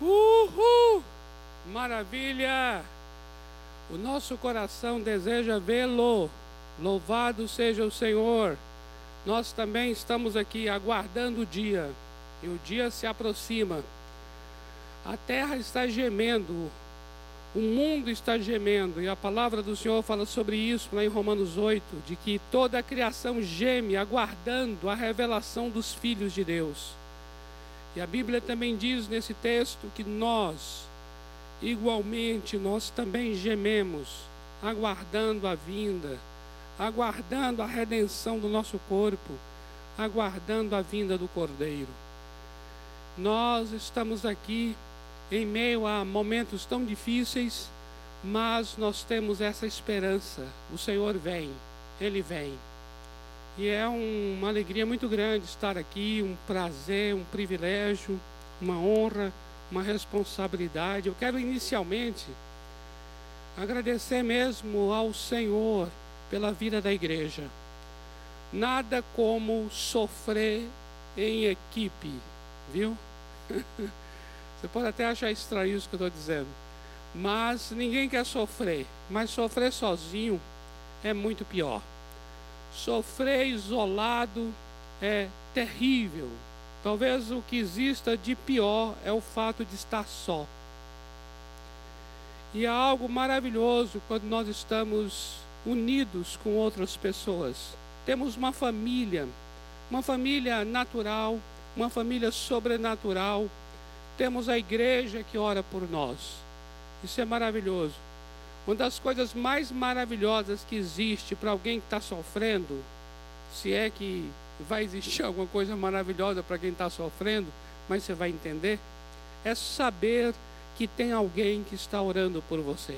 Uhul! Maravilha! O nosso coração deseja vê-lo. Louvado seja o Senhor. Nós também estamos aqui aguardando o dia. E o dia se aproxima. A terra está gemendo. O mundo está gemendo. E a palavra do Senhor fala sobre isso lá em Romanos 8, de que toda a criação geme aguardando a revelação dos filhos de Deus. E a Bíblia também diz nesse texto que nós, igualmente, nós também gememos, aguardando a vinda, aguardando a redenção do nosso corpo, aguardando a vinda do Cordeiro. Nós estamos aqui em meio a momentos tão difíceis, mas nós temos essa esperança. O Senhor vem, Ele vem. E é um, uma alegria muito grande estar aqui, um prazer, um privilégio, uma honra, uma responsabilidade. Eu quero inicialmente agradecer mesmo ao Senhor pela vida da igreja. Nada como sofrer em equipe, viu? Você pode até achar estranho isso que eu estou dizendo. Mas ninguém quer sofrer. Mas sofrer sozinho é muito pior. Sofrer isolado é terrível. Talvez o que exista de pior é o fato de estar só. E é algo maravilhoso quando nós estamos unidos com outras pessoas. Temos uma família, uma família natural, uma família sobrenatural. Temos a igreja que ora por nós. Isso é maravilhoso. Uma das coisas mais maravilhosas que existe para alguém que está sofrendo, se é que vai existir alguma coisa maravilhosa para quem está sofrendo, mas você vai entender, é saber que tem alguém que está orando por você.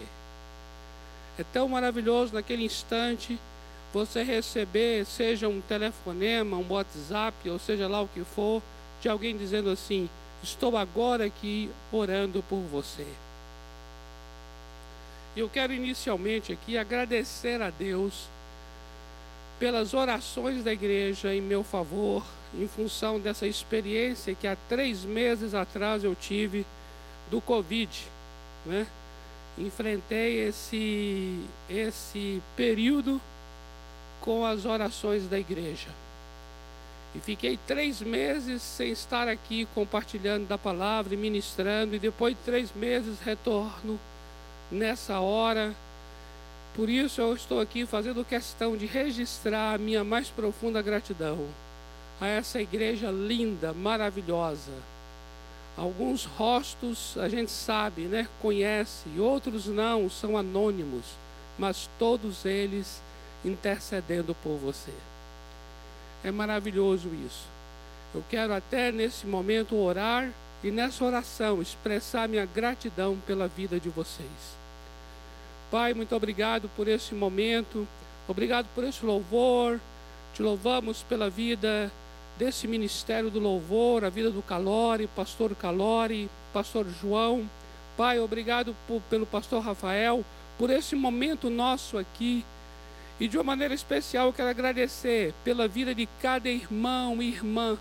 É tão maravilhoso naquele instante você receber, seja um telefonema, um WhatsApp, ou seja lá o que for, de alguém dizendo assim: Estou agora aqui orando por você. Eu quero inicialmente aqui agradecer a Deus pelas orações da igreja em meu favor, em função dessa experiência que há três meses atrás eu tive do Covid, né? Enfrentei esse, esse período com as orações da igreja. E fiquei três meses sem estar aqui compartilhando da palavra e ministrando, e depois de três meses retorno nessa hora. Por isso eu estou aqui fazendo questão de registrar a minha mais profunda gratidão a essa igreja linda, maravilhosa. Alguns rostos a gente sabe, né, conhece, outros não, são anônimos, mas todos eles intercedendo por você. É maravilhoso isso. Eu quero até nesse momento orar e nessa oração expressar minha gratidão pela vida de vocês. Pai, muito obrigado por esse momento, obrigado por esse louvor. Te louvamos pela vida desse ministério do louvor, a vida do Calori, pastor Calori, pastor João. Pai, obrigado por, pelo pastor Rafael, por esse momento nosso aqui. E de uma maneira especial eu quero agradecer pela vida de cada irmão e irmã,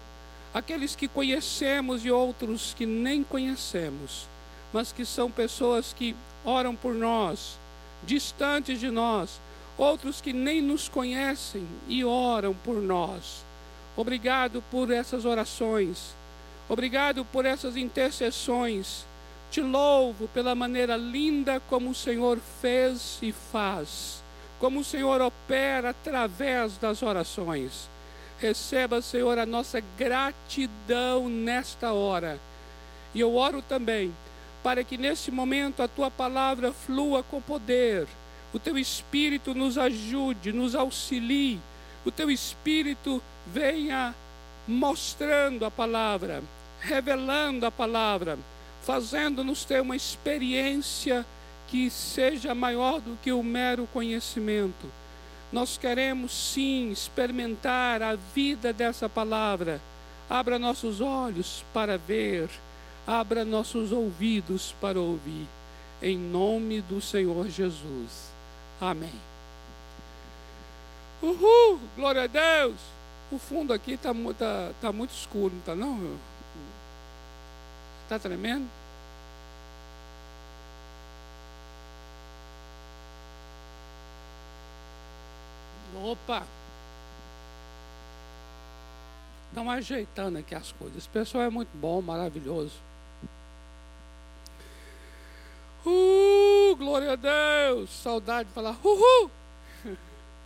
aqueles que conhecemos e outros que nem conhecemos, mas que são pessoas que oram por nós, distantes de nós, outros que nem nos conhecem e oram por nós. Obrigado por essas orações, obrigado por essas intercessões. Te louvo pela maneira linda como o Senhor fez e faz, como o Senhor opera através das orações. Receba, Senhor, a nossa gratidão nesta hora. E eu oro também para que nesse momento a tua palavra flua com poder, o teu espírito nos ajude, nos auxilie, o teu espírito venha mostrando a palavra, revelando a palavra, fazendo-nos ter uma experiência que seja maior do que o mero conhecimento. Nós queremos sim experimentar a vida dessa palavra. Abra nossos olhos para ver abra nossos ouvidos para ouvir. Em nome do Senhor Jesus. Amém. Uhul! Glória a Deus! O fundo aqui está tá, tá muito escuro, não está não? Está tremendo? Opa! Estão ajeitando aqui as coisas. Esse pessoal é muito bom, maravilhoso. Uh, glória a Deus! Saudade de falar uhul!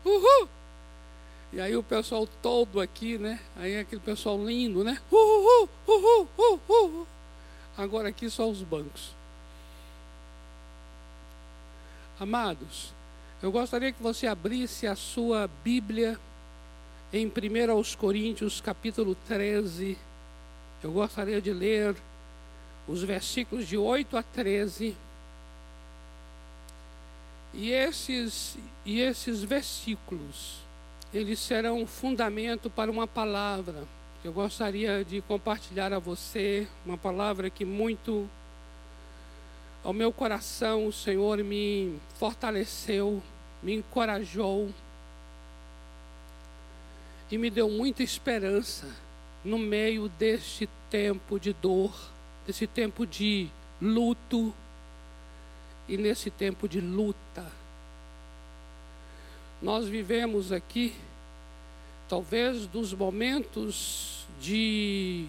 Uhul! E aí o pessoal todo aqui, né? Aí aquele pessoal lindo, né? Uhul! Uhul! Uhul! Agora aqui só os bancos. Amados, eu gostaria que você abrisse a sua Bíblia em 1 aos Coríntios, capítulo 13. Eu gostaria de ler os versículos de 8 a 13. E esses, e esses versículos, eles serão fundamento para uma palavra. Eu gostaria de compartilhar a você, uma palavra que muito ao meu coração o Senhor me fortaleceu, me encorajou e me deu muita esperança no meio deste tempo de dor, desse tempo de luto e nesse tempo de luta. Nós vivemos aqui, talvez dos momentos de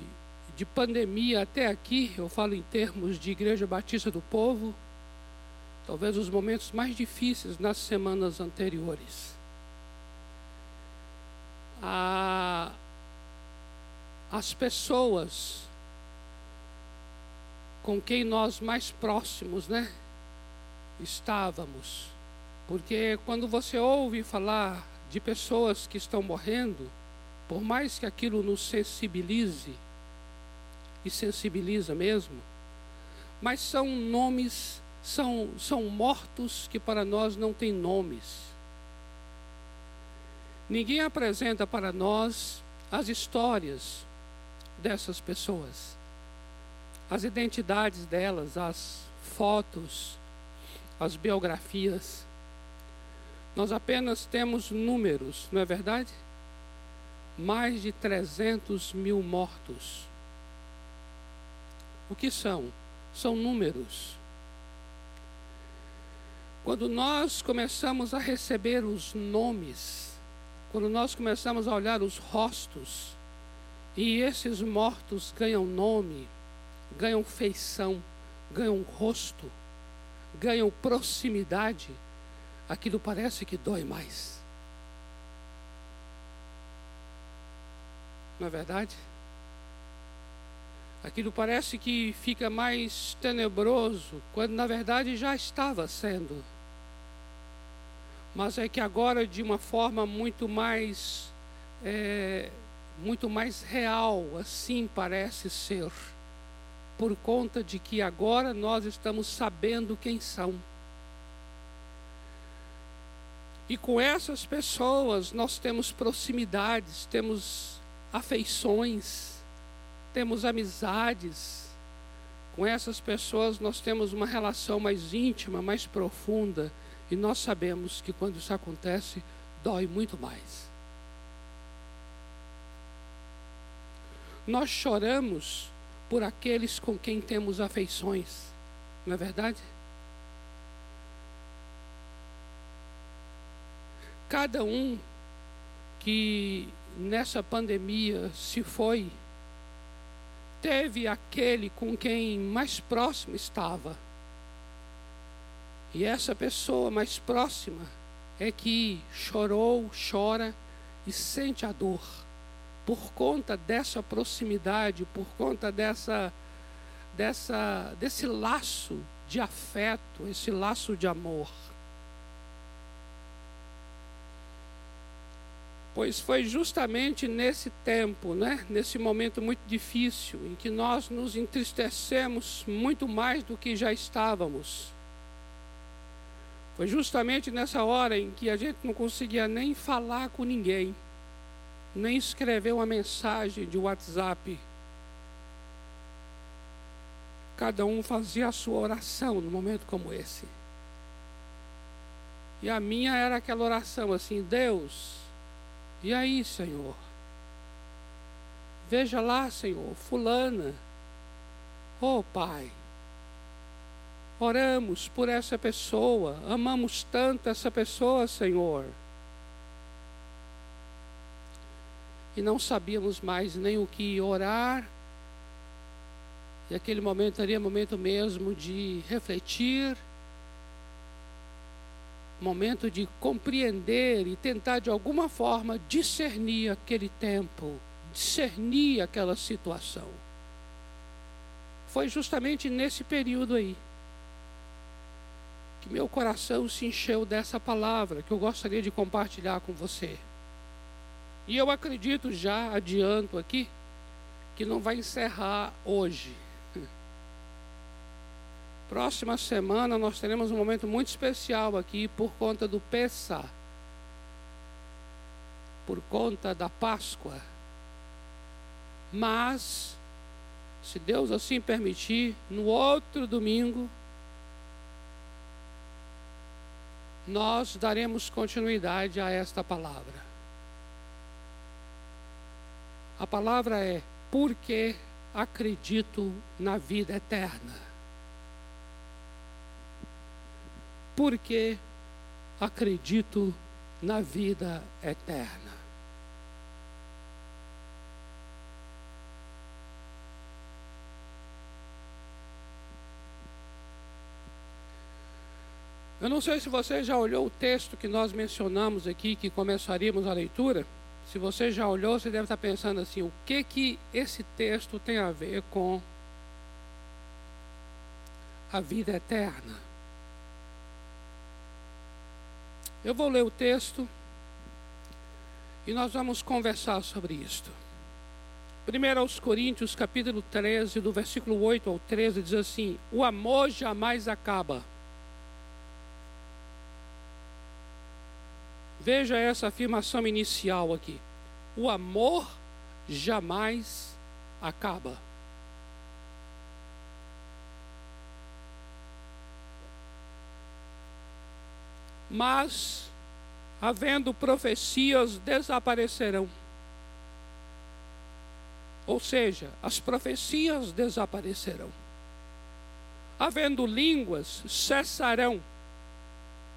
de pandemia até aqui, eu falo em termos de Igreja Batista do Povo, talvez os momentos mais difíceis nas semanas anteriores. A, as pessoas com quem nós mais próximos, né, estávamos. Porque quando você ouve falar de pessoas que estão morrendo, por mais que aquilo nos sensibilize, e sensibiliza mesmo, mas são nomes, são, são mortos que para nós não têm nomes. Ninguém apresenta para nós as histórias dessas pessoas, as identidades delas, as fotos, as biografias. Nós apenas temos números, não é verdade? Mais de 300 mil mortos o que são? São números. Quando nós começamos a receber os nomes, quando nós começamos a olhar os rostos, e esses mortos ganham nome, ganham feição, ganham rosto, ganham proximidade, aquilo parece que dói mais. Não é verdade? Aquilo parece que fica mais tenebroso, quando na verdade já estava sendo. Mas é que agora de uma forma muito mais é, muito mais real, assim parece ser, por conta de que agora nós estamos sabendo quem são. E com essas pessoas nós temos proximidades, temos afeições temos amizades, com essas pessoas nós temos uma relação mais íntima, mais profunda, e nós sabemos que quando isso acontece, dói muito mais. Nós choramos por aqueles com quem temos afeições, não é verdade? Cada um que nessa pandemia se foi, teve aquele com quem mais próximo estava. E essa pessoa mais próxima é que chorou, chora e sente a dor por conta dessa proximidade, por conta dessa dessa desse laço de afeto, esse laço de amor. Pois foi justamente nesse tempo, né, nesse momento muito difícil, em que nós nos entristecemos muito mais do que já estávamos. Foi justamente nessa hora em que a gente não conseguia nem falar com ninguém, nem escrever uma mensagem de WhatsApp. Cada um fazia a sua oração num momento como esse. E a minha era aquela oração assim: Deus, e aí, Senhor? Veja lá, Senhor, Fulana. Oh, Pai. Oramos por essa pessoa, amamos tanto essa pessoa, Senhor. E não sabíamos mais nem o que orar. E aquele momento seria momento mesmo de refletir, momento de compreender e tentar de alguma forma discernir aquele tempo, discernir aquela situação. Foi justamente nesse período aí que meu coração se encheu dessa palavra que eu gostaria de compartilhar com você. E eu acredito já, adianto aqui, que não vai encerrar hoje. Próxima semana nós teremos um momento muito especial aqui por conta do Pessa, por conta da Páscoa. Mas, se Deus assim permitir, no outro domingo, nós daremos continuidade a esta palavra. A palavra é porque acredito na vida eterna. Porque acredito na vida eterna. Eu não sei se você já olhou o texto que nós mencionamos aqui, que começaríamos a leitura. Se você já olhou, você deve estar pensando assim: o que que esse texto tem a ver com a vida eterna? Eu vou ler o texto e nós vamos conversar sobre isto. Primeiro aos Coríntios, capítulo 13, do versículo 8 ao 13, diz assim: O amor jamais acaba. Veja essa afirmação inicial aqui. O amor jamais acaba. Mas, havendo profecias, desaparecerão. Ou seja, as profecias desaparecerão. Havendo línguas, cessarão.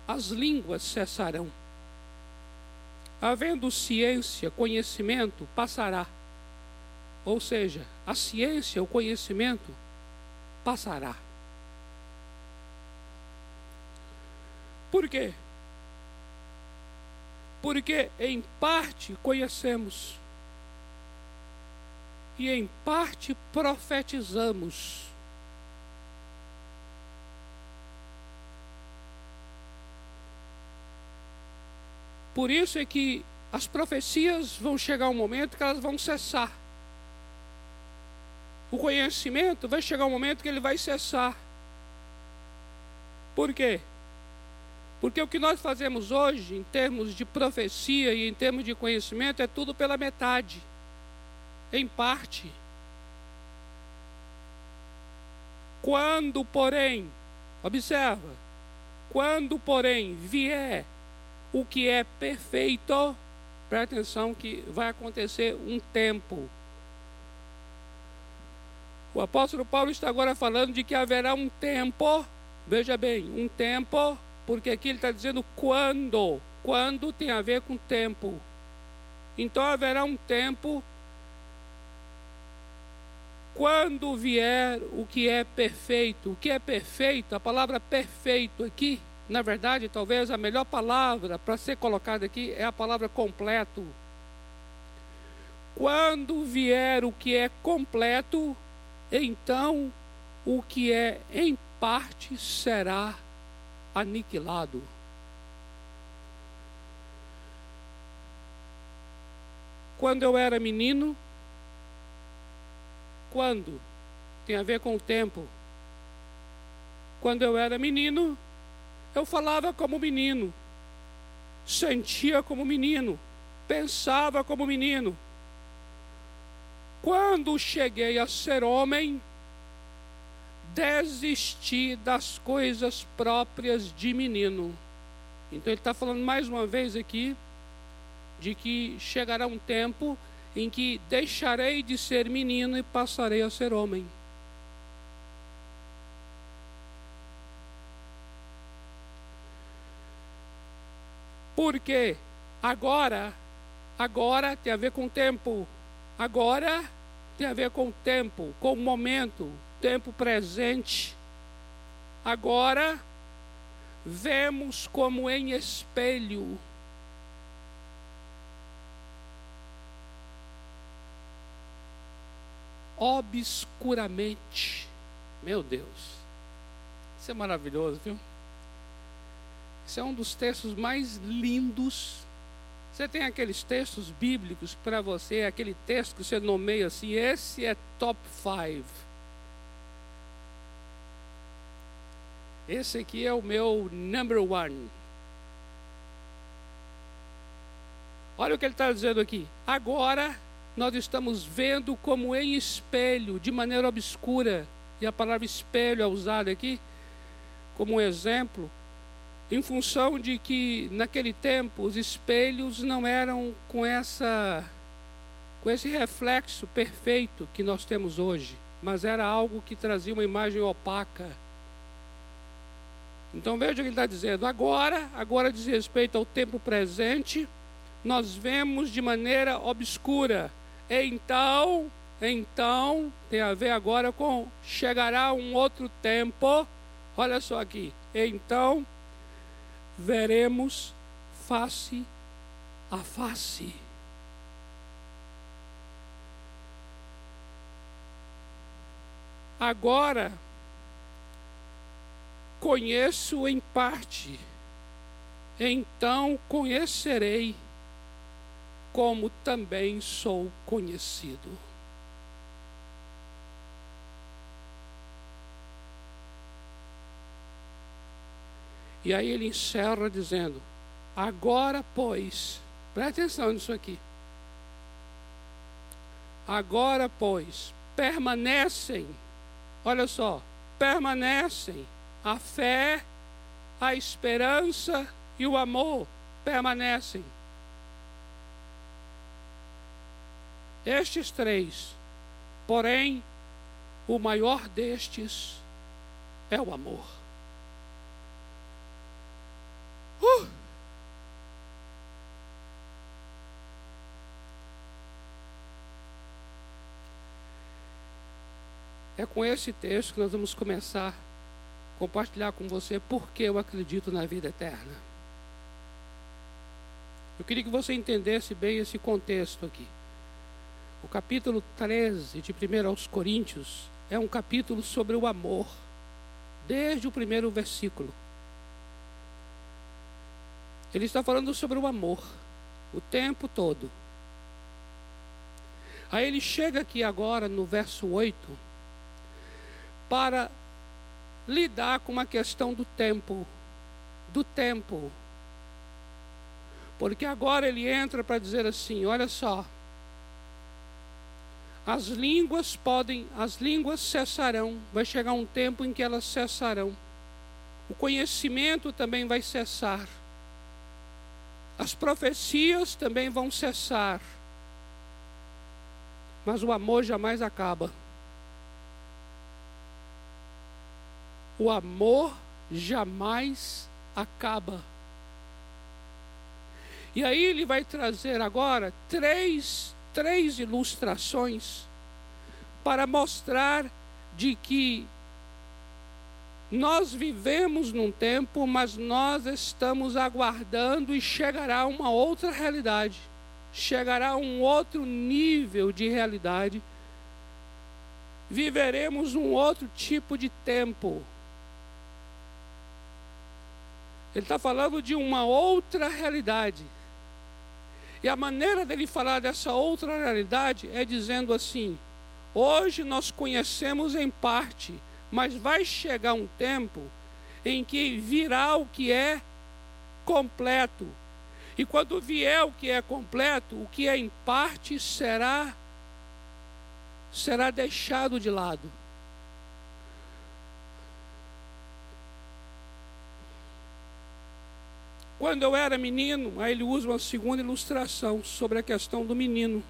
As línguas cessarão Havendo ciência, conhecimento, passará. Ou seja, a ciência, o conhecimento, passará. Por quê? Porque em parte conhecemos e em parte profetizamos. Por isso é que as profecias vão chegar um momento que elas vão cessar. O conhecimento vai chegar um momento que ele vai cessar. Por quê? Porque o que nós fazemos hoje, em termos de profecia e em termos de conhecimento, é tudo pela metade, em parte. Quando, porém, observa, quando, porém, vier o que é perfeito, presta atenção que vai acontecer um tempo. O apóstolo Paulo está agora falando de que haverá um tempo, veja bem, um tempo, porque aqui ele está dizendo quando. Quando tem a ver com tempo. Então haverá um tempo quando vier o que é perfeito. O que é perfeito, a palavra perfeito aqui na verdade, talvez a melhor palavra para ser colocada aqui é a palavra completo. Quando vier o que é completo, então o que é em parte será aniquilado. Quando eu era menino, quando? Tem a ver com o tempo. Quando eu era menino, eu falava como menino, sentia como menino, pensava como menino. Quando cheguei a ser homem, desisti das coisas próprias de menino. Então ele está falando mais uma vez aqui de que chegará um tempo em que deixarei de ser menino e passarei a ser homem. Porque agora Agora tem a ver com tempo. Agora tem a ver com tempo, com momento, tempo presente. Agora vemos como em espelho. Obscuramente. Meu Deus. Isso é maravilhoso, viu? Isso é um dos textos mais lindos. Você tem aqueles textos bíblicos para você, aquele texto que você nomeia assim, esse é top 5. Esse aqui é o meu number one. Olha o que ele está dizendo aqui. Agora nós estamos vendo como em espelho, de maneira obscura, e a palavra espelho é usada aqui como um exemplo, em função de que naquele tempo os espelhos não eram com essa com esse reflexo perfeito que nós temos hoje, mas era algo que trazia uma imagem opaca. Então veja o que ele está dizendo. Agora, agora diz respeito ao tempo presente, nós vemos de maneira obscura. Então, então, tem a ver agora com chegará um outro tempo. Olha só aqui. Então, veremos face a face. Agora, conheço em parte, então conhecerei, como também sou conhecido. E aí ele encerra dizendo: Agora, pois, preste atenção nisso aqui. Agora, pois, permanecem, olha só, permanecem a fé, a esperança e o amor permanecem. Estes três, porém, o maior destes é o amor. Uh! É com esse texto que nós vamos começar a compartilhar com você porque eu acredito na vida eterna. Eu queria que você entendesse bem esse contexto aqui. O capítulo 13 de 1 aos Coríntios é um capítulo sobre o amor, desde o primeiro versículo. Ele está falando sobre o amor o tempo todo. Aí ele chega aqui agora no verso 8 para lidar com uma questão do tempo, do tempo. Porque agora ele entra para dizer assim, olha só, as línguas podem, as línguas cessarão, vai chegar um tempo em que elas cessarão. O conhecimento também vai cessar. As profecias também vão cessar. Mas o amor jamais acaba. O amor jamais acaba. E aí ele vai trazer agora três, três ilustrações para mostrar de que nós vivemos num tempo, mas nós estamos aguardando e chegará uma outra realidade, chegará um outro nível de realidade. Viveremos um outro tipo de tempo. Ele está falando de uma outra realidade. E a maneira dele falar dessa outra realidade é dizendo assim: hoje nós conhecemos em parte mas vai chegar um tempo em que virá o que é completo. E quando vier o que é completo, o que é em parte será será deixado de lado. Quando eu era menino, aí ele usa uma segunda ilustração sobre a questão do menino.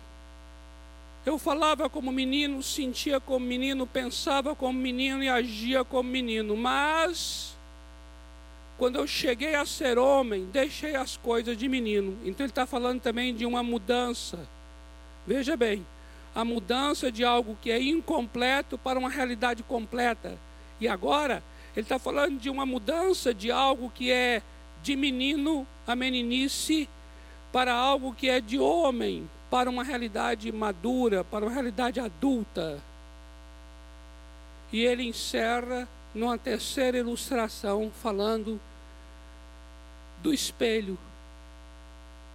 Eu falava como menino, sentia como menino, pensava como menino e agia como menino. Mas, quando eu cheguei a ser homem, deixei as coisas de menino. Então ele está falando também de uma mudança. Veja bem, a mudança de algo que é incompleto para uma realidade completa. E agora, ele está falando de uma mudança de algo que é de menino a meninice para algo que é de homem, para uma realidade madura, para uma realidade adulta. E ele encerra numa terceira ilustração falando do espelho,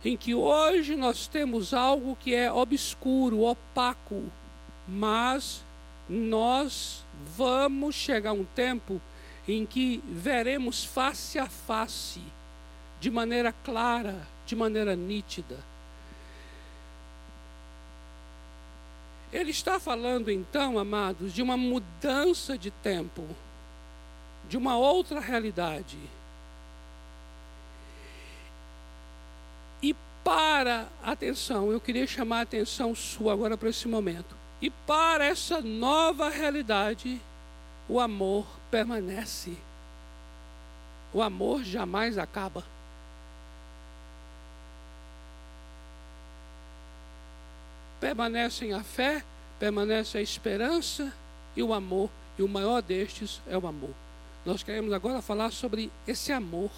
em que hoje nós temos algo que é obscuro, opaco, mas nós vamos chegar um tempo em que veremos face a face, de maneira clara, de maneira nítida. Ele está falando então, amados, de uma mudança de tempo, de uma outra realidade. E para, atenção, eu queria chamar a atenção sua agora para esse momento. E para essa nova realidade, o amor permanece. O amor jamais acaba. Permanecem a fé, permanece a esperança e o amor. E o maior destes é o amor. Nós queremos agora falar sobre esse amor.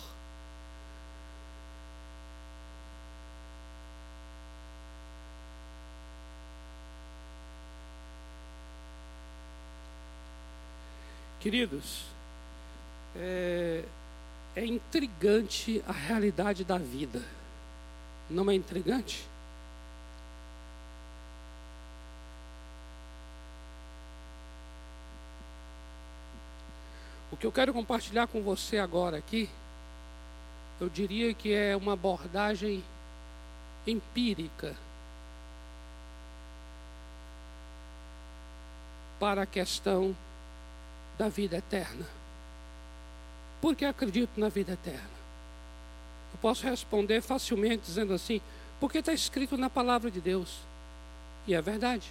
Queridos, é, é intrigante a realidade da vida. Não é intrigante? O que eu quero compartilhar com você agora aqui, eu diria que é uma abordagem empírica para a questão da vida eterna. Por que acredito na vida eterna? Eu posso responder facilmente dizendo assim: porque está escrito na palavra de Deus. E é verdade.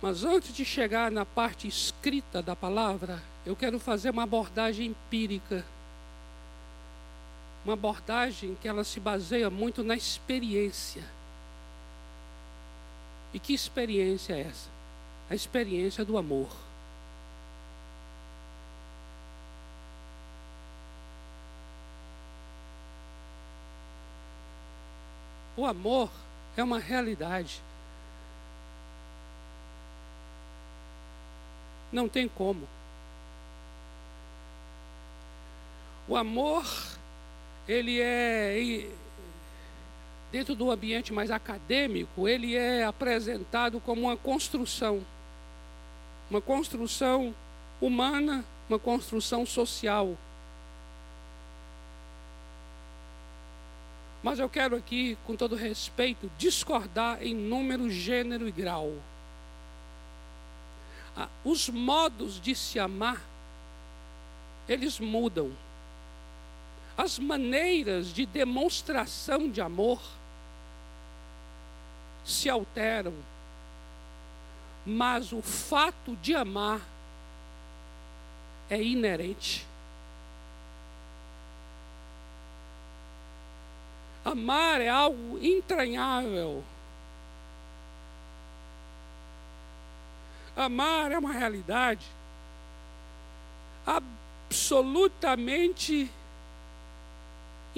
Mas antes de chegar na parte escrita da palavra, eu quero fazer uma abordagem empírica. Uma abordagem que ela se baseia muito na experiência. E que experiência é essa? A experiência do amor. O amor é uma realidade. Não tem como. O amor, ele é, dentro do ambiente mais acadêmico, ele é apresentado como uma construção. Uma construção humana, uma construção social. Mas eu quero aqui, com todo respeito, discordar em número, gênero e grau. Ah, os modos de se amar, eles mudam. As maneiras de demonstração de amor se alteram. Mas o fato de amar é inerente. Amar é algo entranhável. Amar é uma realidade absolutamente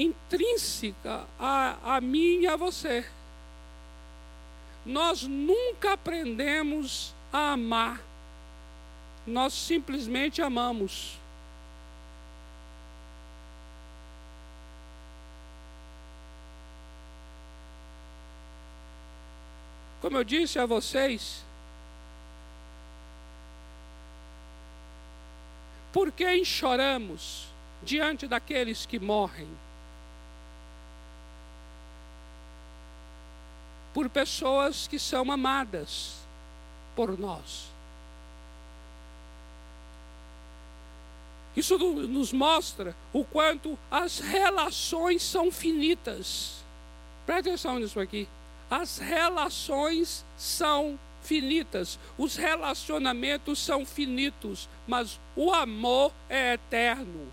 intrínseca a, a mim e a você. Nós nunca aprendemos a amar, nós simplesmente amamos. Como eu disse a vocês, Por quem choramos diante daqueles que morrem? Por pessoas que são amadas por nós. Isso nos mostra o quanto as relações são finitas. Preste atenção nisso aqui. As relações são finitas, os relacionamentos são finitos, mas o amor é eterno.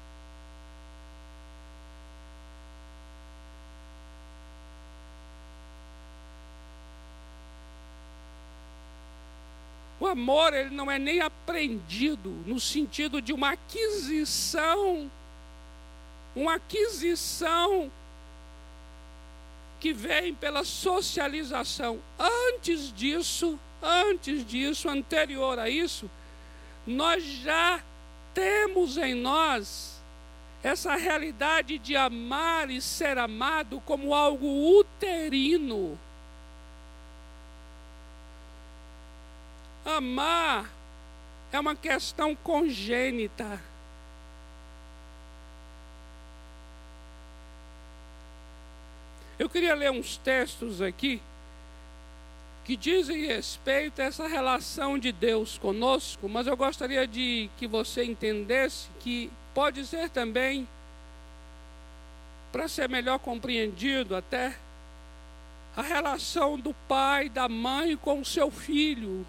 Amor ele não é nem aprendido no sentido de uma aquisição, uma aquisição que vem pela socialização. Antes disso, antes disso, anterior a isso, nós já temos em nós essa realidade de amar e ser amado como algo uterino. Amar é uma questão congênita. Eu queria ler uns textos aqui que dizem respeito a essa relação de Deus conosco, mas eu gostaria de que você entendesse que pode ser também, para ser melhor compreendido até, a relação do pai, da mãe com o seu filho.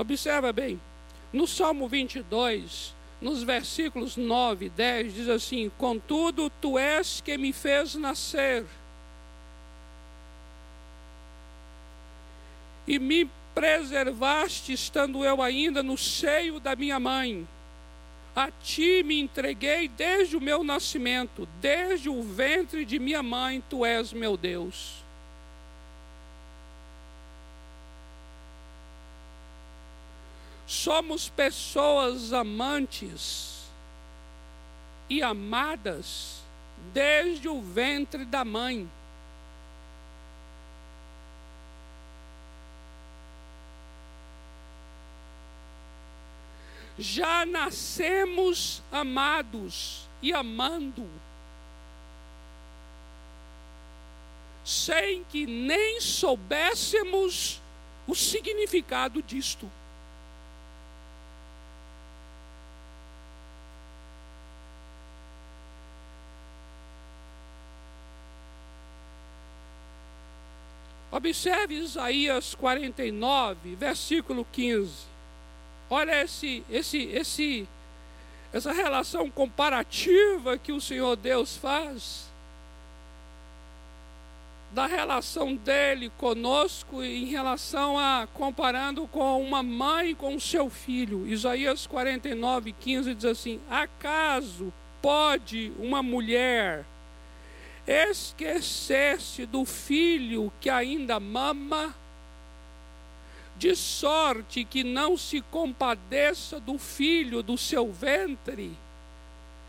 Observa bem, no Salmo 22, nos versículos 9 e 10, diz assim: Contudo, tu és que me fez nascer e me preservaste, estando eu ainda no seio da minha mãe. A ti me entreguei desde o meu nascimento, desde o ventre de minha mãe, tu és meu Deus. Somos pessoas amantes e amadas desde o ventre da mãe. Já nascemos amados e amando, sem que nem soubéssemos o significado disto. Observe Isaías 49, versículo 15. Olha esse, esse, esse, essa relação comparativa que o Senhor Deus faz da relação dele conosco em relação a comparando com uma mãe com seu filho. Isaías 49, 15 diz assim: Acaso pode uma mulher esquecer-se do filho que ainda mama, de sorte que não se compadeça do filho do seu ventre?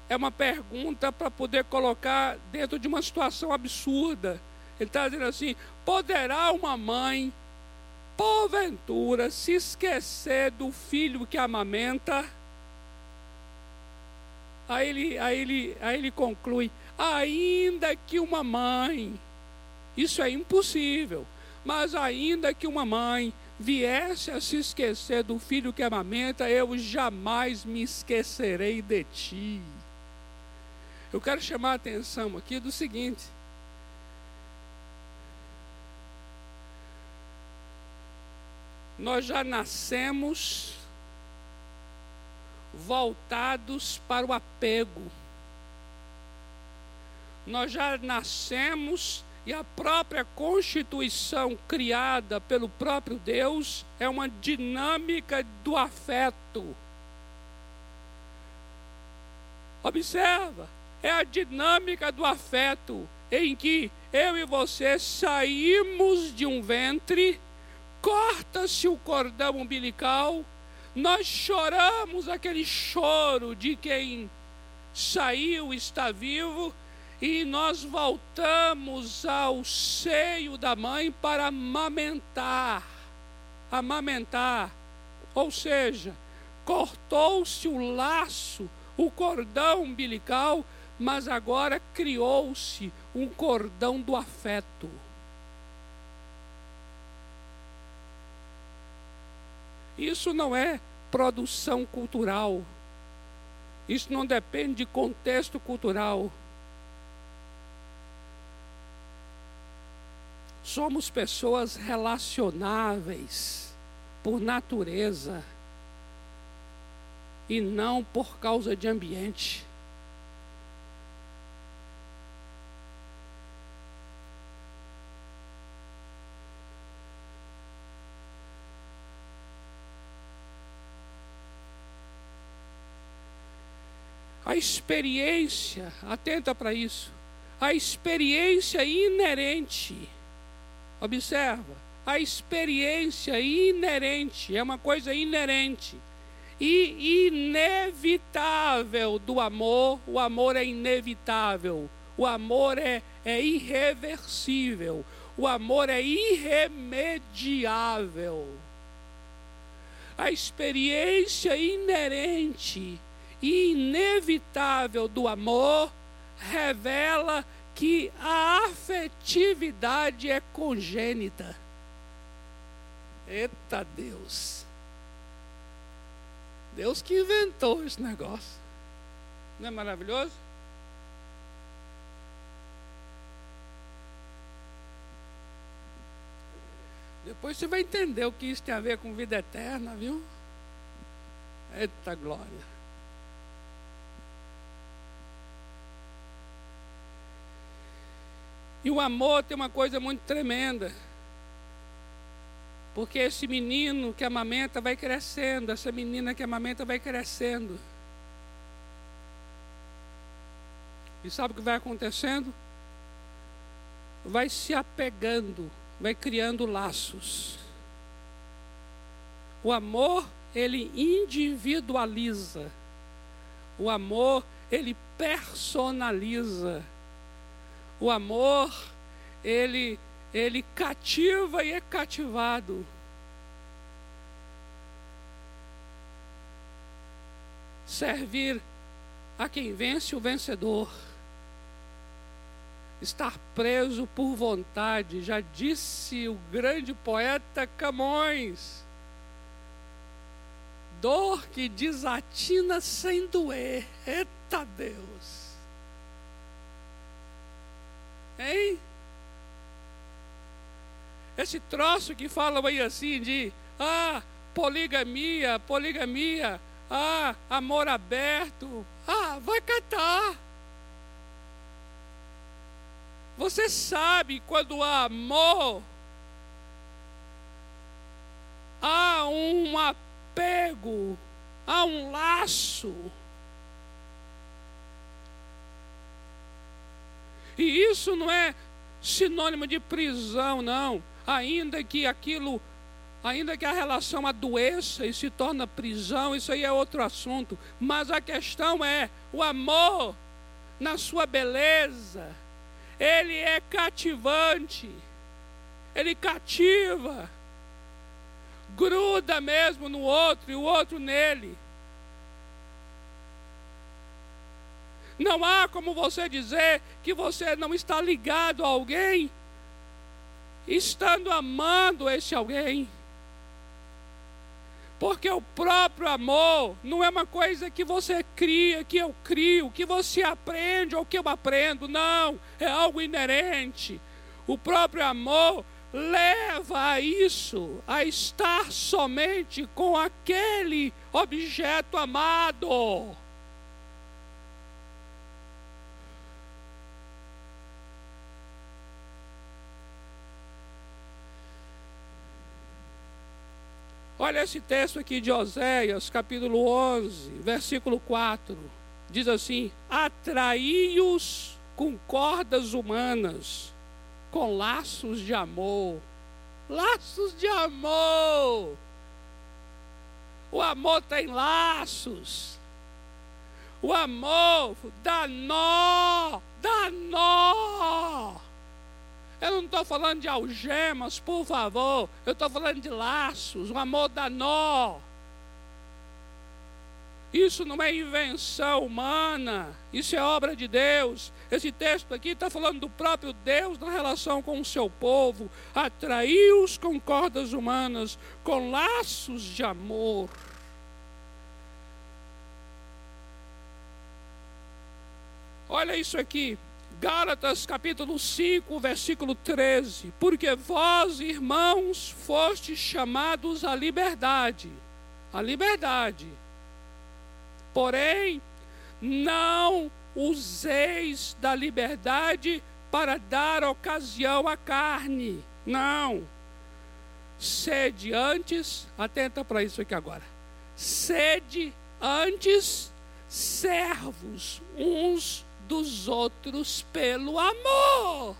É uma pergunta para poder colocar dentro de uma situação absurda. Ele está dizendo assim: poderá uma mãe, porventura, se esquecer do filho que amamenta? Aí ele, aí ele, aí ele conclui: ainda que uma mãe, isso é impossível, mas ainda que uma mãe viesse a se esquecer do filho que amamenta, eu jamais me esquecerei de ti. Eu quero chamar a atenção aqui do seguinte. Nós já nascemos voltados para o apego nós já nascemos e a própria constituição criada pelo próprio Deus é uma dinâmica do afeto. Observa, é a dinâmica do afeto em que eu e você saímos de um ventre, corta-se o cordão umbilical, nós choramos aquele choro de quem saiu, está vivo, e nós voltamos ao seio da mãe para amamentar. Amamentar. Ou seja, cortou-se o laço, o cordão umbilical, mas agora criou-se um cordão do afeto. Isso não é produção cultural. Isso não depende de contexto cultural. Somos pessoas relacionáveis por natureza e não por causa de ambiente. A experiência, atenta para isso, a experiência inerente Observa, a experiência inerente, é uma coisa inerente e inevitável do amor. O amor é inevitável, o amor é, é irreversível, o amor é irremediável. A experiência inerente e inevitável do amor revela que a afetividade é congênita. Eita Deus! Deus que inventou esse negócio. Não é maravilhoso? Depois você vai entender o que isso tem a ver com vida eterna, viu? Eita glória. E o amor tem uma coisa muito tremenda. Porque esse menino que amamenta vai crescendo, essa menina que amamenta vai crescendo. E sabe o que vai acontecendo? Vai se apegando, vai criando laços. O amor, ele individualiza. O amor, ele personaliza. O amor, ele, ele cativa e é cativado. Servir a quem vence o vencedor. Estar preso por vontade, já disse o grande poeta Camões. Dor que desatina sem doer. Eita Deus! Hein? Esse troço que falam aí assim de ah, poligamia, poligamia, ah, amor aberto. Ah, vai catar. Você sabe quando há amor, há um apego, há um laço. E isso não é sinônimo de prisão, não. Ainda que aquilo, ainda que a relação adoeça e se torna prisão, isso aí é outro assunto. Mas a questão é o amor na sua beleza. Ele é cativante. Ele cativa. Gruda mesmo no outro e o outro nele. Não há como você dizer que você não está ligado a alguém, estando amando esse alguém. Porque o próprio amor não é uma coisa que você cria, que eu crio, que você aprende ou que eu aprendo. Não, é algo inerente. O próprio amor leva a isso, a estar somente com aquele objeto amado. Olha esse texto aqui de Oséias, capítulo 11, versículo 4. Diz assim: Atraí-os com cordas humanas, com laços de amor. Laços de amor. O amor tem laços. O amor dá nó, dá nó. Eu não estou falando de algemas, por favor. Eu estou falando de laços, o amor dá nó. Isso não é invenção humana, isso é obra de Deus. Esse texto aqui está falando do próprio Deus na relação com o seu povo. Atraiu-os com cordas humanas, com laços de amor. Olha isso aqui. Gálatas capítulo 5, versículo 13. Porque vós, irmãos, fostes chamados à liberdade. À liberdade. Porém, não useis da liberdade para dar ocasião à carne. Não. Sede antes, atenta para isso aqui agora. Sede antes servos uns dos outros pelo amor.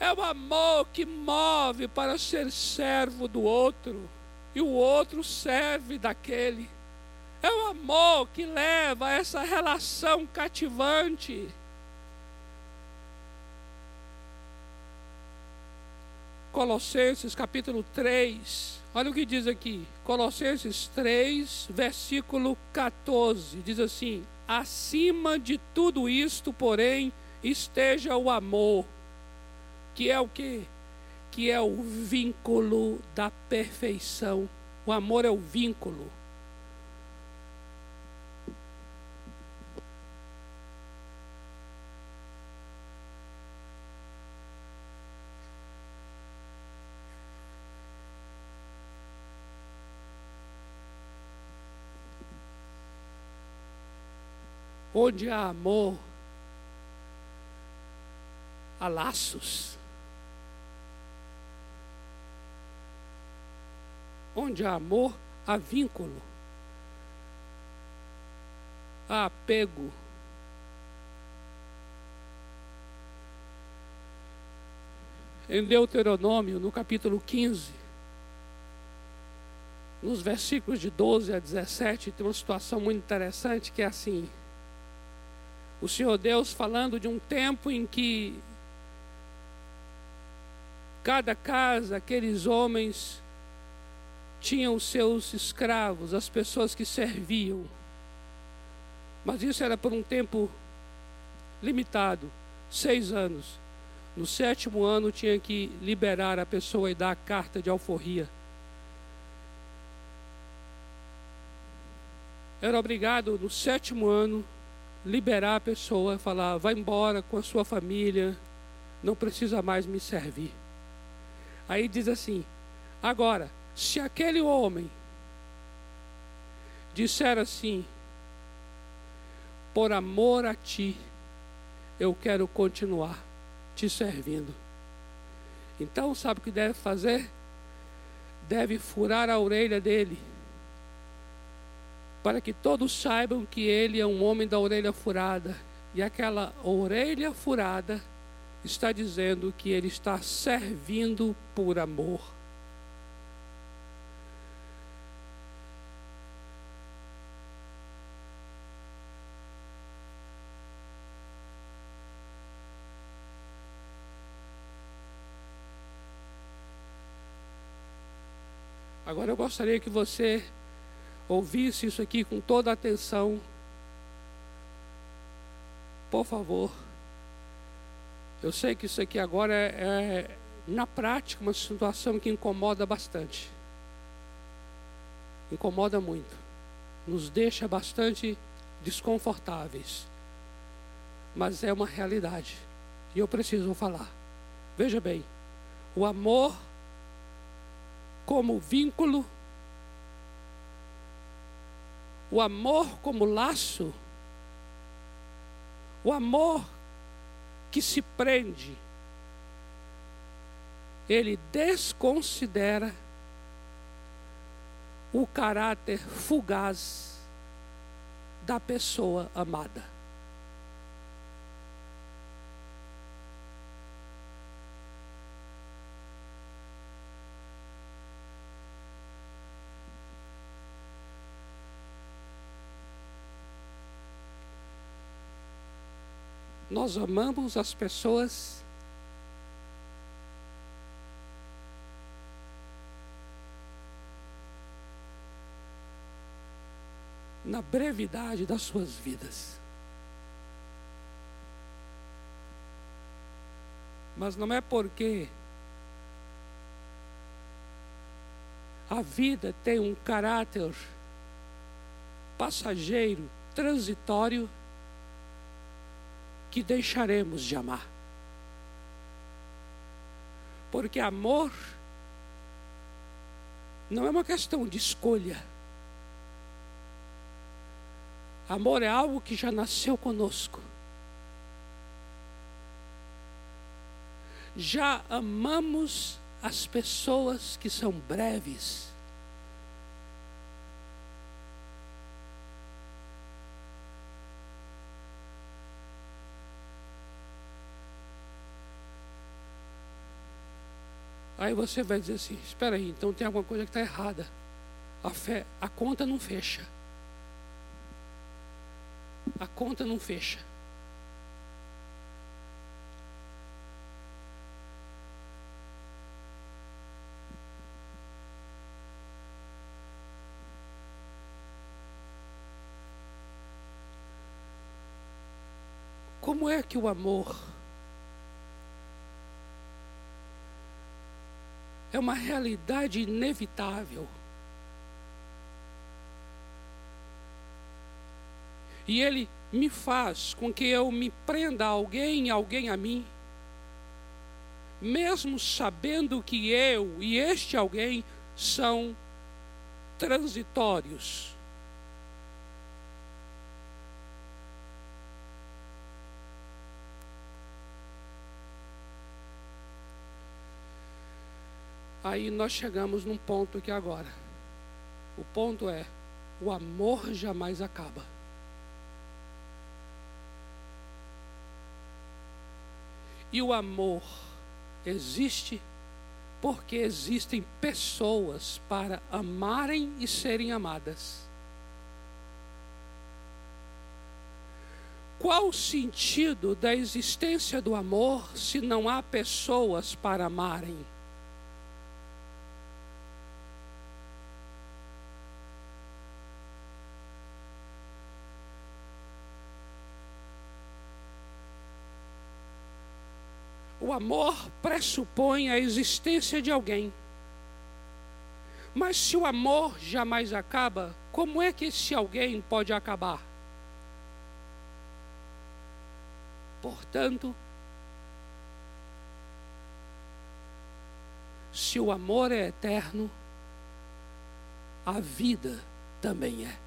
É o amor que move para ser servo do outro, e o outro serve daquele. É o amor que leva a essa relação cativante. Colossenses capítulo 3, olha o que diz aqui. Colossenses 3, versículo 14, diz assim: Acima de tudo isto, porém, esteja o amor, que é o que? Que é o vínculo da perfeição. O amor é o vínculo. Onde há amor, há laços. Onde há amor, há vínculo, há apego. Em Deuteronômio, no capítulo 15, nos versículos de 12 a 17, tem uma situação muito interessante que é assim: o Senhor Deus falando de um tempo em que cada casa, aqueles homens tinham os seus escravos, as pessoas que serviam. Mas isso era por um tempo limitado seis anos. No sétimo ano tinha que liberar a pessoa e dar a carta de alforria. Era obrigado no sétimo ano liberar a pessoa, falar, vai embora com a sua família, não precisa mais me servir. Aí diz assim: agora, se aquele homem disser assim, por amor a ti, eu quero continuar te servindo. Então, sabe o que deve fazer? Deve furar a orelha dele para que todos saibam que ele é um homem da orelha furada. E aquela orelha furada está dizendo que ele está servindo por amor. Agora eu gostaria que você ouvisse isso aqui com toda a atenção, por favor. Eu sei que isso aqui agora é, é, na prática, uma situação que incomoda bastante. Incomoda muito. Nos deixa bastante desconfortáveis. Mas é uma realidade. E eu preciso falar. Veja bem, o amor como vínculo o amor como laço, o amor que se prende, ele desconsidera o caráter fugaz da pessoa amada. Nós amamos as pessoas na brevidade das suas vidas. Mas não é porque a vida tem um caráter passageiro, transitório, que deixaremos de amar. Porque amor não é uma questão de escolha. Amor é algo que já nasceu conosco. Já amamos as pessoas que são breves. Aí você vai dizer assim: espera aí, então tem alguma coisa que está errada. A fé, a conta não fecha. A conta não fecha. Como é que o amor é uma realidade inevitável? E ele me faz com que eu me prenda a alguém, alguém a mim, mesmo sabendo que eu e este alguém são transitórios. Aí nós chegamos num ponto que agora. O ponto é: o amor jamais acaba. E o amor existe porque existem pessoas para amarem e serem amadas. Qual o sentido da existência do amor se não há pessoas para amarem? Amor pressupõe a existência de alguém. Mas se o amor jamais acaba, como é que esse alguém pode acabar? Portanto, se o amor é eterno, a vida também é.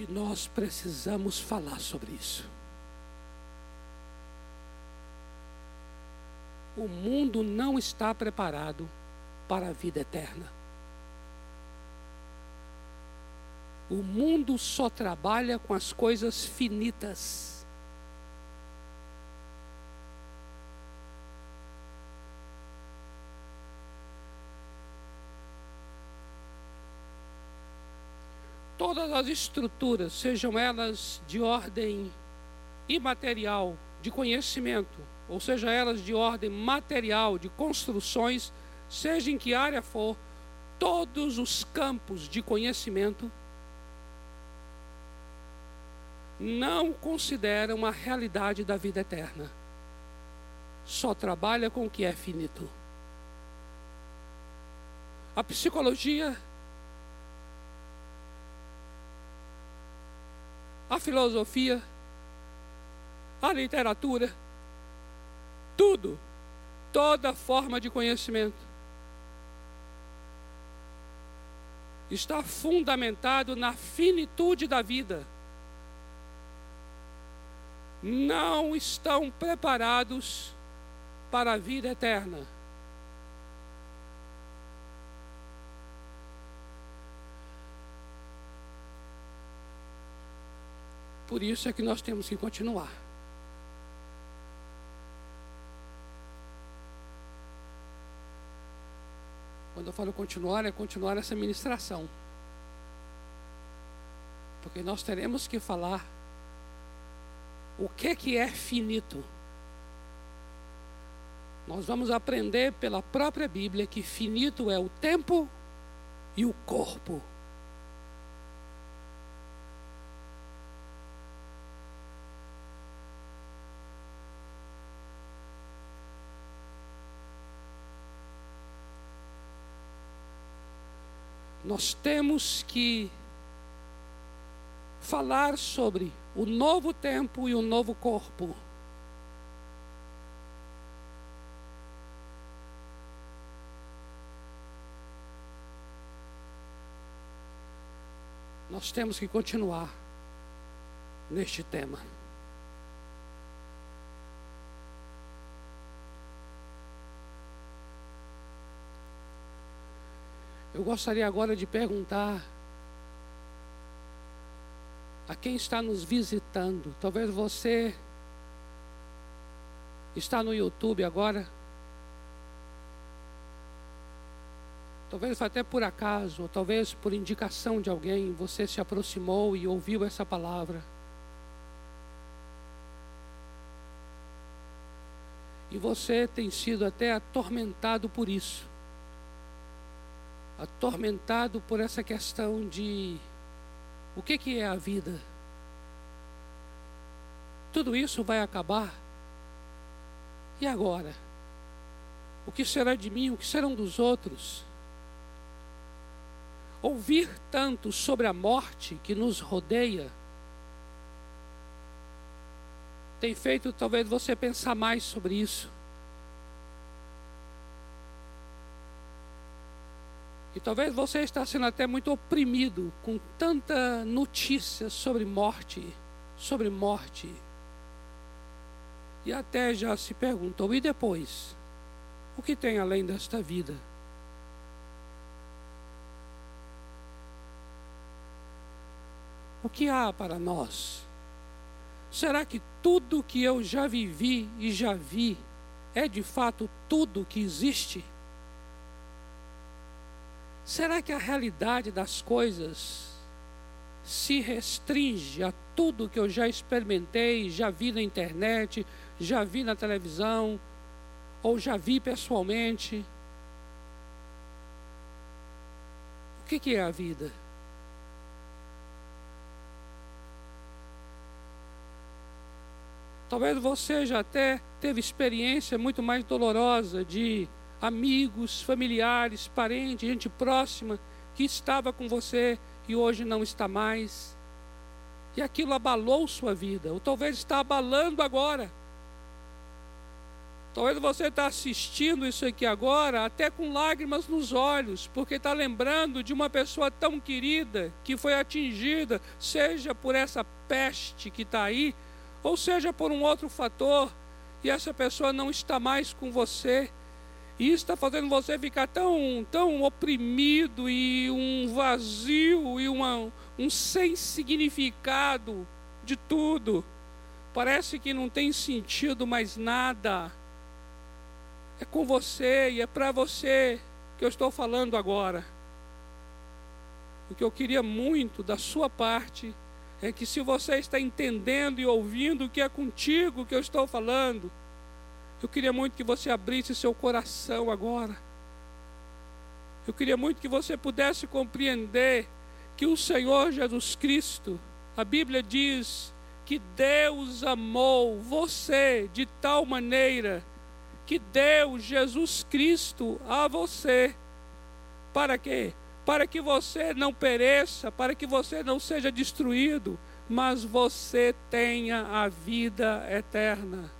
E nós precisamos falar sobre isso. O mundo não está preparado para a vida eterna. O mundo só trabalha com as coisas finitas. Todas as estruturas, sejam elas de ordem imaterial, de conhecimento, ou seja elas de ordem material, de construções, seja em que área for, todos os campos de conhecimento não consideram a realidade da vida eterna. Só trabalha com o que é finito. A psicologia a filosofia, a literatura, tudo, toda forma de conhecimento está fundamentado na finitude da vida. Não estão preparados para a vida eterna. Por isso é que nós temos que continuar. Quando eu falo continuar, é continuar essa ministração. Porque nós teremos que falar o que, que é finito. Nós vamos aprender pela própria Bíblia que finito é o tempo e o corpo. Nós temos que falar sobre o novo tempo e o novo corpo. Nós temos que continuar neste tema. Eu gostaria agora de perguntar a quem está nos visitando. Talvez você está no YouTube agora. Talvez até por acaso, ou talvez por indicação de alguém, você se aproximou e ouviu essa palavra. E você tem sido até atormentado por isso. Atormentado por essa questão de o que, que é a vida? Tudo isso vai acabar. E agora? O que será de mim? O que serão dos outros? Ouvir tanto sobre a morte que nos rodeia tem feito talvez você pensar mais sobre isso. E talvez você está sendo até muito oprimido com tanta notícia sobre morte, sobre morte. E até já se perguntou: e depois? O que tem além desta vida? O que há para nós? Será que tudo que eu já vivi e já vi é de fato tudo que existe? Será que a realidade das coisas se restringe a tudo que eu já experimentei, já vi na internet, já vi na televisão, ou já vi pessoalmente? O que, que é a vida? Talvez você já até teve experiência muito mais dolorosa de amigos, familiares, parentes, gente próxima que estava com você e hoje não está mais. E aquilo abalou sua vida, ou talvez está abalando agora. Talvez você está assistindo isso aqui agora, até com lágrimas nos olhos, porque está lembrando de uma pessoa tão querida que foi atingida, seja por essa peste que está aí, ou seja por um outro fator, e essa pessoa não está mais com você. Isso está fazendo você ficar tão, tão oprimido e um vazio e uma, um sem significado de tudo. Parece que não tem sentido mais nada. É com você e é para você que eu estou falando agora. O que eu queria muito da sua parte é que se você está entendendo e ouvindo o que é contigo que eu estou falando, eu queria muito que você abrisse seu coração agora. Eu queria muito que você pudesse compreender que o Senhor Jesus Cristo, a Bíblia diz que Deus amou você de tal maneira que deu Jesus Cristo a você. Para quê? Para que você não pereça, para que você não seja destruído, mas você tenha a vida eterna.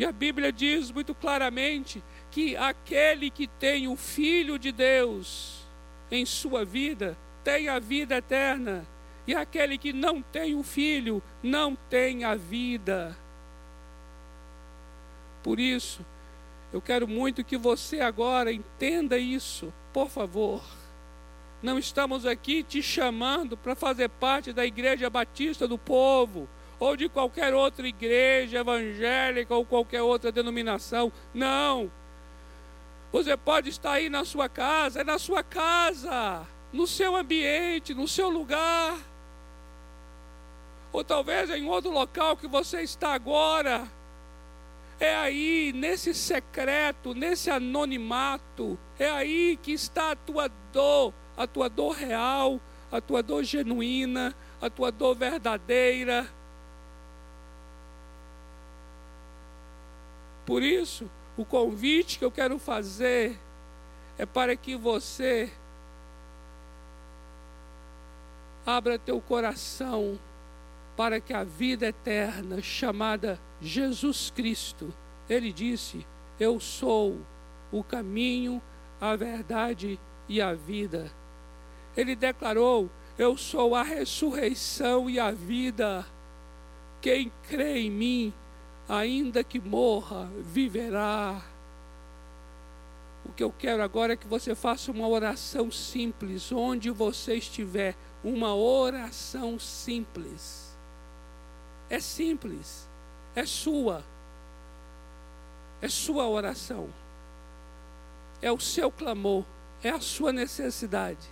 E a Bíblia diz muito claramente que aquele que tem o Filho de Deus em sua vida tem a vida eterna, e aquele que não tem o Filho não tem a vida. Por isso, eu quero muito que você agora entenda isso, por favor. Não estamos aqui te chamando para fazer parte da Igreja Batista do Povo ou de qualquer outra igreja evangélica ou qualquer outra denominação. Não. Você pode estar aí na sua casa, é na sua casa, no seu ambiente, no seu lugar. Ou talvez em outro local que você está agora. É aí, nesse secreto, nesse anonimato, é aí que está a tua dor, a tua dor real, a tua dor genuína, a tua dor verdadeira. Por isso, o convite que eu quero fazer é para que você abra teu coração para que a vida eterna chamada Jesus Cristo, ele disse: Eu sou o caminho, a verdade e a vida. Ele declarou: Eu sou a ressurreição e a vida. Quem crê em mim, ainda que morra, viverá. O que eu quero agora é que você faça uma oração simples, onde você estiver, uma oração simples. É simples, é sua, é sua oração, é o seu clamor, é a sua necessidade.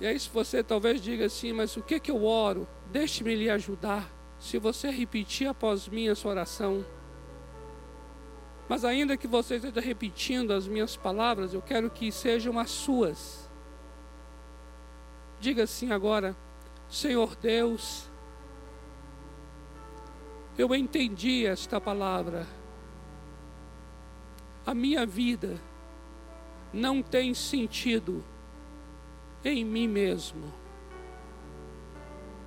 E aí, se você talvez diga assim, mas o que que eu oro? Deixe-me lhe ajudar. Se você repetir após mim essa oração, mas ainda que você esteja repetindo as minhas palavras, eu quero que sejam as suas. Diga assim agora: Senhor Deus, eu entendi esta palavra. A minha vida não tem sentido em mim mesmo.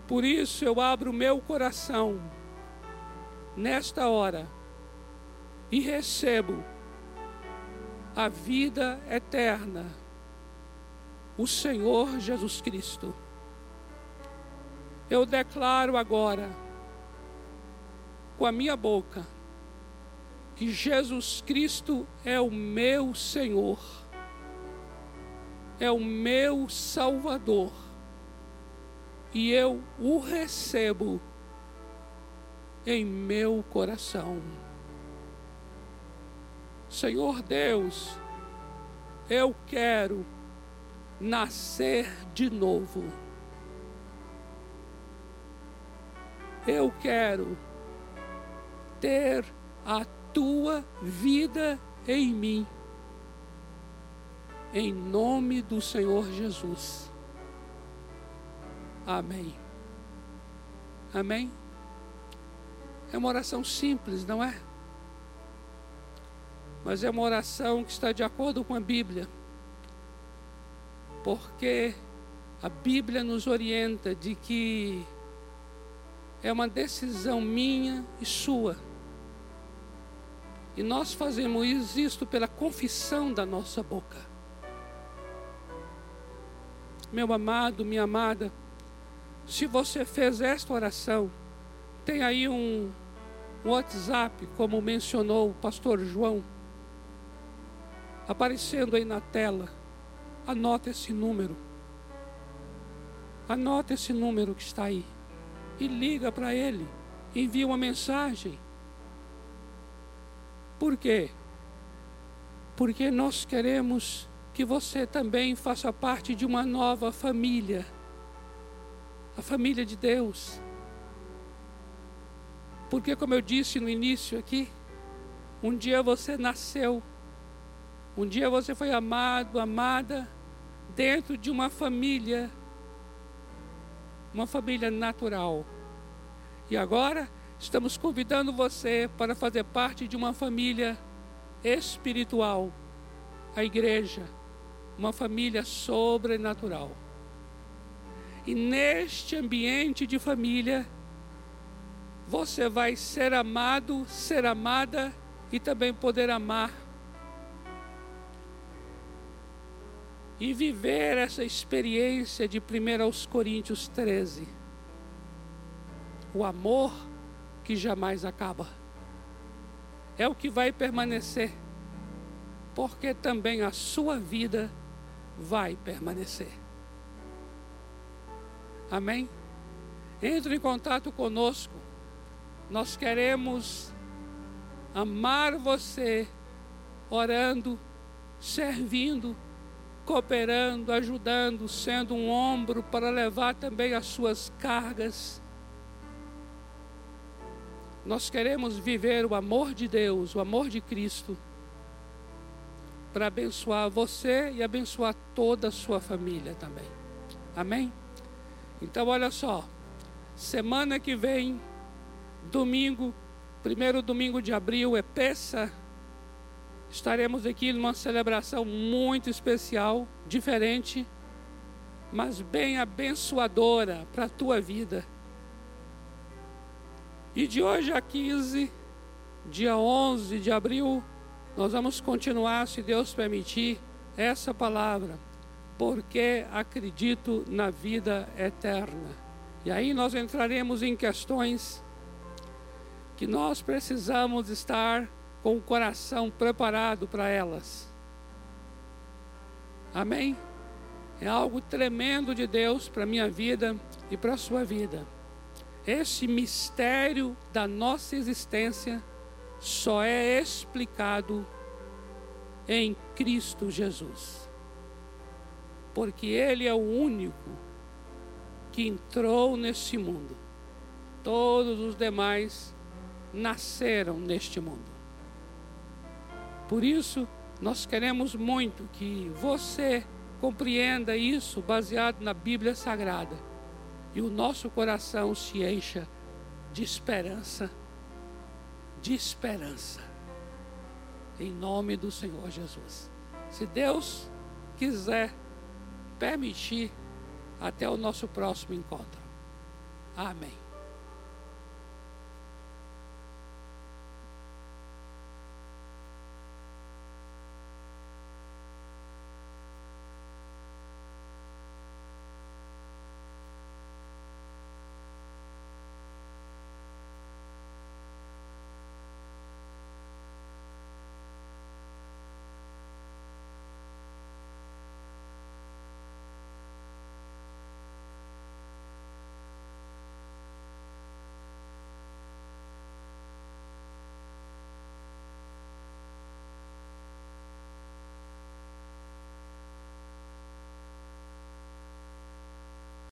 Por isso eu abro meu coração nesta hora e recebo a vida eterna, o Senhor Jesus Cristo. Eu declaro agora, com a minha boca, que Jesus Cristo é o meu Senhor, é o meu Salvador, e eu o recebo em meu coração. Senhor Deus, eu quero nascer de novo. Eu quero ter a tua vida em mim. Em nome do Senhor Jesus. Amém. Amém. É uma oração simples, não é? mas é uma oração que está de acordo com a Bíblia. Porque a Bíblia nos orienta de que é uma decisão minha e sua. E nós fazemos isto pela confissão da nossa boca. Meu amado, minha amada, se você fez esta oração, tem aí um WhatsApp, como mencionou o pastor João aparecendo aí na tela. Anota esse número. Anota esse número que está aí. E liga para ele. Envia uma mensagem. Por quê? Porque nós queremos que você também faça parte de uma nova família. A família de Deus. Porque, como eu disse no início aqui, um dia você nasceu um dia você foi amado, amada, dentro de uma família, uma família natural. E agora estamos convidando você para fazer parte de uma família espiritual, a igreja, uma família sobrenatural. E neste ambiente de família, você vai ser amado, ser amada e também poder amar e viver essa experiência de 1 aos Coríntios 13. O amor que jamais acaba. É o que vai permanecer, porque também a sua vida vai permanecer. Amém? Entre em contato conosco. Nós queremos amar você, orando, servindo cooperando, ajudando, sendo um ombro para levar também as suas cargas. Nós queremos viver o amor de Deus, o amor de Cristo, para abençoar você e abençoar toda a sua família também. Amém? Então, olha só, semana que vem, domingo, primeiro domingo de abril, é peça estaremos aqui numa celebração muito especial, diferente, mas bem abençoadora para a tua vida. E de hoje a 15, dia 11 de abril, nós vamos continuar, se Deus permitir, essa palavra, porque acredito na vida eterna. E aí nós entraremos em questões que nós precisamos estar com o coração preparado para elas. Amém? É algo tremendo de Deus para a minha vida e para a sua vida. Esse mistério da nossa existência só é explicado em Cristo Jesus. Porque Ele é o único que entrou nesse mundo. Todos os demais nasceram neste mundo. Por isso, nós queremos muito que você compreenda isso baseado na Bíblia Sagrada e o nosso coração se encha de esperança, de esperança, em nome do Senhor Jesus. Se Deus quiser permitir, até o nosso próximo encontro. Amém.